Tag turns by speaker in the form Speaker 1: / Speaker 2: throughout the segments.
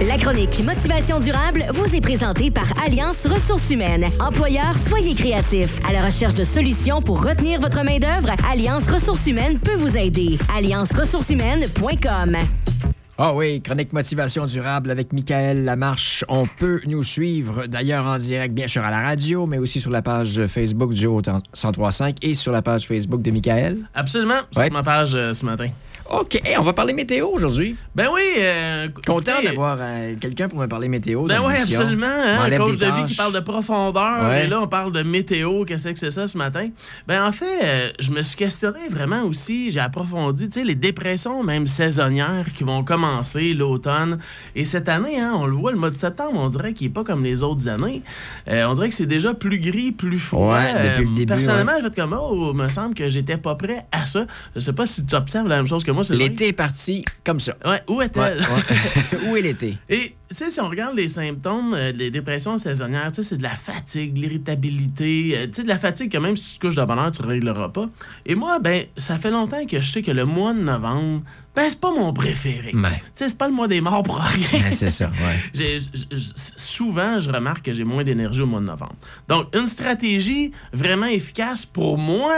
Speaker 1: La chronique Motivation durable vous est présentée par Alliance Ressources humaines. Employeurs, soyez créatifs. À la recherche de solutions pour retenir votre main-d'œuvre, Alliance Ressources humaines peut vous aider. allianceressourceshumaines.com.
Speaker 2: Ah oui, chronique motivation durable avec Michael Lamarche. On peut nous suivre d'ailleurs en direct, bien sûr, à la radio, mais aussi sur la page Facebook du Haut 1035 et sur la page Facebook de Michael.
Speaker 3: Absolument,
Speaker 2: Ouais.
Speaker 3: sur ma page euh, ce matin.
Speaker 2: OK, hey, on va parler météo aujourd'hui.
Speaker 3: Ben oui. euh,
Speaker 2: Content d'avoir euh, quelqu'un pour me parler météo.
Speaker 3: Ben oui, absolument. Hein, coach de vie qui parle de profondeur.
Speaker 2: Ouais.
Speaker 3: Et là, on parle de météo. Qu'est-ce que c'est ça ce matin? Ben en fait, euh, je me suis questionné vraiment aussi. J'ai approfondi, tu sais, les dépressions, même saisonnières, qui vont commencer l'automne. Et cette année, hein, on le voit, le mois de septembre, on dirait qu'il n'est pas comme les autres années. Euh, on dirait que c'est déjà plus gris, plus froid.
Speaker 2: Ouais, depuis le début,
Speaker 3: Personnellement, je vais être comme, oh, me semble que j'étais pas prêt à ça. Je sais pas si tu observes la même chose que moi.
Speaker 2: L'été est parti comme ça.
Speaker 3: Ouais, où est-elle?
Speaker 2: ouais. Où est l'été?
Speaker 3: Et, tu sais, si on regarde les symptômes euh, des dépressions saisonnières, tu sais, c'est de la fatigue, de l'irritabilité, euh, tu sais, de la fatigue que même si tu te couches de bonne heure, tu ne régleras pas. Et moi, ben, ça fait longtemps que je sais que le mois de novembre, ben, c'est pas mon préféré. Tu sais, c'est pas le mois des morts pour rien.
Speaker 2: Ouais, c'est ça, ouais.
Speaker 3: Souvent, je remarque que j'ai moins d'énergie au mois de novembre. Donc, une stratégie vraiment efficace pour moi,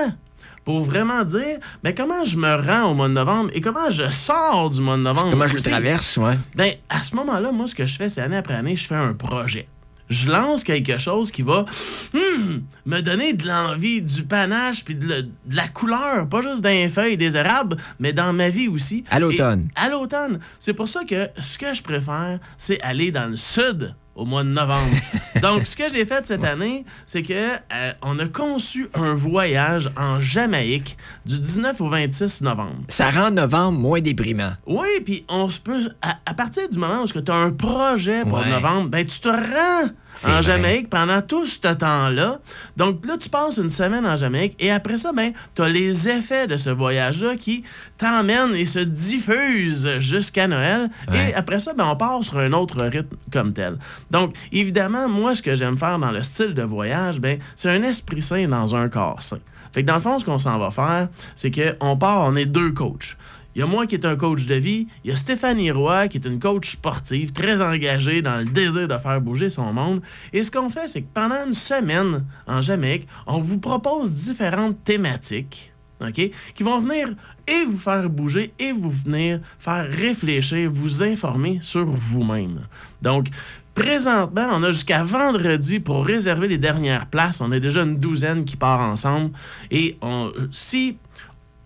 Speaker 3: pour vraiment dire, ben, comment je me rends au mois de novembre et comment je sors du mois de novembre.
Speaker 2: Comment je le traverse, ouais.
Speaker 3: Ben, à ce moment-là, moi, ce que je fais, c'est année après année, je fais un projet. Je lance quelque chose qui va hmm, me donner de l'envie, du panache, puis de, le- de la couleur, pas juste dans les feuilles des érables, mais dans ma vie aussi.
Speaker 2: À l'automne.
Speaker 3: Et À l'automne. C'est pour ça que ce que je préfère, c'est aller dans le sud au mois de novembre. Donc, ce que j'ai fait cette année, c'est que euh, on a conçu un voyage en Jamaïque du 19 au 26 novembre.
Speaker 2: Ça rend novembre moins déprimant.
Speaker 3: Oui, puis on se peut. À, à partir du moment où tu as un projet pour
Speaker 2: Ouais.
Speaker 3: novembre, ben tu te rends en
Speaker 2: vrai.
Speaker 3: Jamaïque pendant tout ce temps-là. Donc là, tu passes une semaine en Jamaïque et après ça, ben, tu as les effets de ce voyage-là qui t'emmènent et se diffusent jusqu'à Noël.
Speaker 2: Ouais.
Speaker 3: Et après ça, ben, on part sur un autre rythme comme tel. Donc, évidemment, moi, ce que j'aime faire dans le style de voyage, ben, c'est un esprit sain dans un corps sain. Fait que dans le fond, ce qu'on s'en va faire, c'est qu'on part, on est deux coachs. Il y a moi qui est un coach de vie, il y a Stéphanie Roy qui est une coach sportive, très engagée dans le désir de faire bouger son monde. Et ce qu'on fait, c'est que pendant une semaine en Jamaïque, on vous propose différentes thématiques. OK? Qui vont venir et vous faire bouger et vous venir faire réfléchir, vous informer sur vous-même. Donc, présentement, on a jusqu'à vendredi pour réserver les dernières places. On a déjà une douzaine qui part ensemble. Et on, si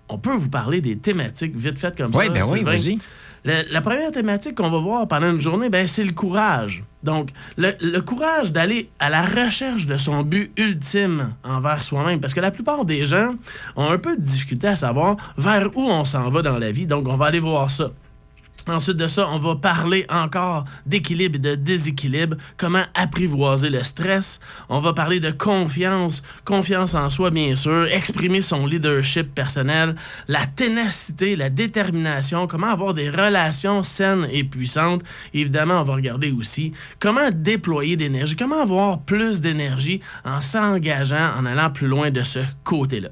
Speaker 3: on peut vous parler des thématiques vite faites comme
Speaker 2: Oui,
Speaker 3: ça.
Speaker 2: ben oui, vas-y.
Speaker 3: La, la première thématique qu'on va voir pendant une journée, ben, c'est le courage. Donc, le, le courage d'aller à la recherche de son but ultime envers soi-même. Parce que la plupart des gens ont un peu de difficulté à savoir vers où on s'en va dans la vie. Donc, on va aller voir ça. Ensuite de ça, on va parler encore d'équilibre et de déséquilibre, comment apprivoiser le stress? On va parler de confiance, confiance en soi bien sûr, exprimer son leadership personnel, la ténacité, la détermination, comment avoir des relations saines et puissantes. Évidemment, on va regarder aussi comment déployer d'énergie, comment avoir plus d'énergie en s'engageant, en allant plus loin de ce côté-là.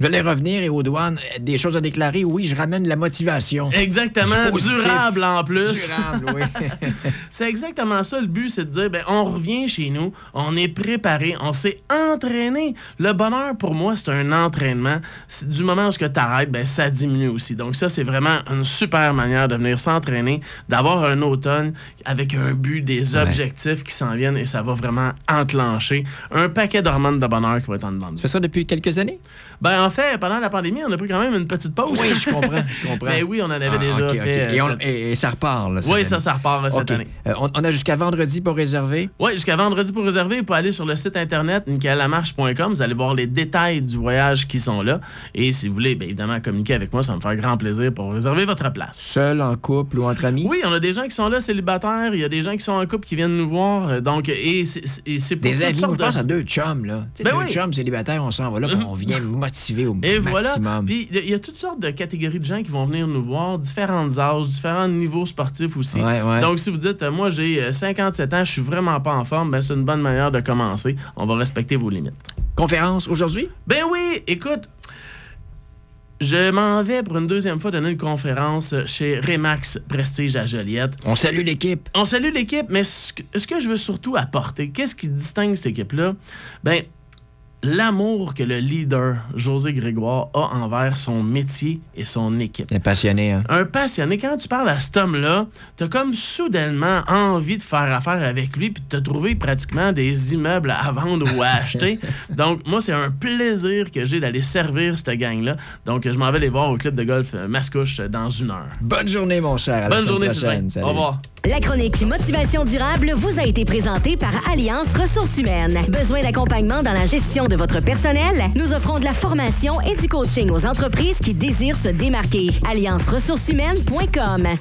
Speaker 2: Je vais revenir et aux douanes, euh, des choses à déclarer. Oui, je ramène la motivation.
Speaker 3: Exactement, durable en plus.
Speaker 2: Durable, oui.
Speaker 3: C'est exactement ça le but, c'est de dire, ben, on revient chez nous, on est préparé, on s'est entraîné. Le bonheur, pour moi, c'est un entraînement. Du moment où tu arrêtes, ben, ça diminue aussi. Donc ça, c'est vraiment une super manière de venir s'entraîner, d'avoir un automne avec un but, des
Speaker 2: Ouais.
Speaker 3: objectifs qui s'en viennent et ça va vraiment enclencher un paquet d'hormones de bonheur qui va être en dedans. de
Speaker 2: Tu fais ça depuis quelques années?
Speaker 3: Ben, en fait, pendant la pandémie, on a pris quand même une petite pause.
Speaker 2: Oui, je comprends, je comprends.
Speaker 3: Ben oui, on en avait
Speaker 2: Ah,
Speaker 3: déjà fait.
Speaker 2: Et, on-
Speaker 3: cette-
Speaker 2: et- et ça repart, là, cette
Speaker 3: Oui,
Speaker 2: année.
Speaker 3: ça, ça repart là, cette année.
Speaker 2: Euh, on, on a jusqu'à vendredi pour réserver?
Speaker 3: Oui, jusqu'à vendredi pour réserver, vous pouvez aller sur le site internet nicalamarche.com. Vous allez voir les détails du voyage qui sont là. Et si vous voulez, bien évidemment, communiquer avec moi, ça me faire grand plaisir pour réserver votre place.
Speaker 2: Seul, en couple ou entre amis?
Speaker 3: Oui, on a des gens qui sont là célibataires, il y a des gens qui sont en couple qui viennent nous voir. euh, Donc, et c'est pour
Speaker 2: Des amis, je pense à deux chums, là.
Speaker 3: Ben
Speaker 2: deux
Speaker 3: oui.
Speaker 2: chums célibataires, on s'en va là, on vient motiver au
Speaker 3: Et voilà. Puis il y a toutes sortes de catégories de gens qui vont venir nous voir, différents âges, différents niveaux sportifs aussi.
Speaker 2: Ouais, ouais.
Speaker 3: Donc si vous dites, euh, moi j'ai euh, 57 ans, je suis vraiment pas en forme, ben c'est une bonne manière de commencer. On va respecter vos limites.
Speaker 2: Conférence aujourd'hui?
Speaker 3: Ben oui, écoute, je m'en vais pour une deuxième fois donner une conférence chez Remax Prestige à Joliette.
Speaker 2: On salue l'équipe.
Speaker 3: On salue l'équipe, mais ce que, ce que je veux surtout apporter, qu'est-ce qui distingue cette équipe-là? Ben, l'amour que le leader, José Grégoire, a envers son métier et son équipe.
Speaker 2: Est passionné, hein?
Speaker 3: Un passionné, quand tu parles à cet homme-là, t'as comme soudainement envie de faire affaire avec lui puis de te trouver pratiquement des immeubles à vendre ou à acheter. Donc, moi, c'est un plaisir que j'ai d'aller servir cette gang-là. Donc, je m'en vais les voir au club de golf euh, Mascouche euh, dans une heure.
Speaker 2: Bonne journée, mon cher. À
Speaker 3: Bonne journée,
Speaker 2: prochaine. Salut.
Speaker 3: Au revoir.
Speaker 1: La chronique Motivation durable vous a été présentée par Alliance Ressources humaines. Besoin d'accompagnement dans la gestion de votre personnel? Nous offrons de la formation et du coaching aux entreprises qui désirent se démarquer. allianceressourceshumaines.com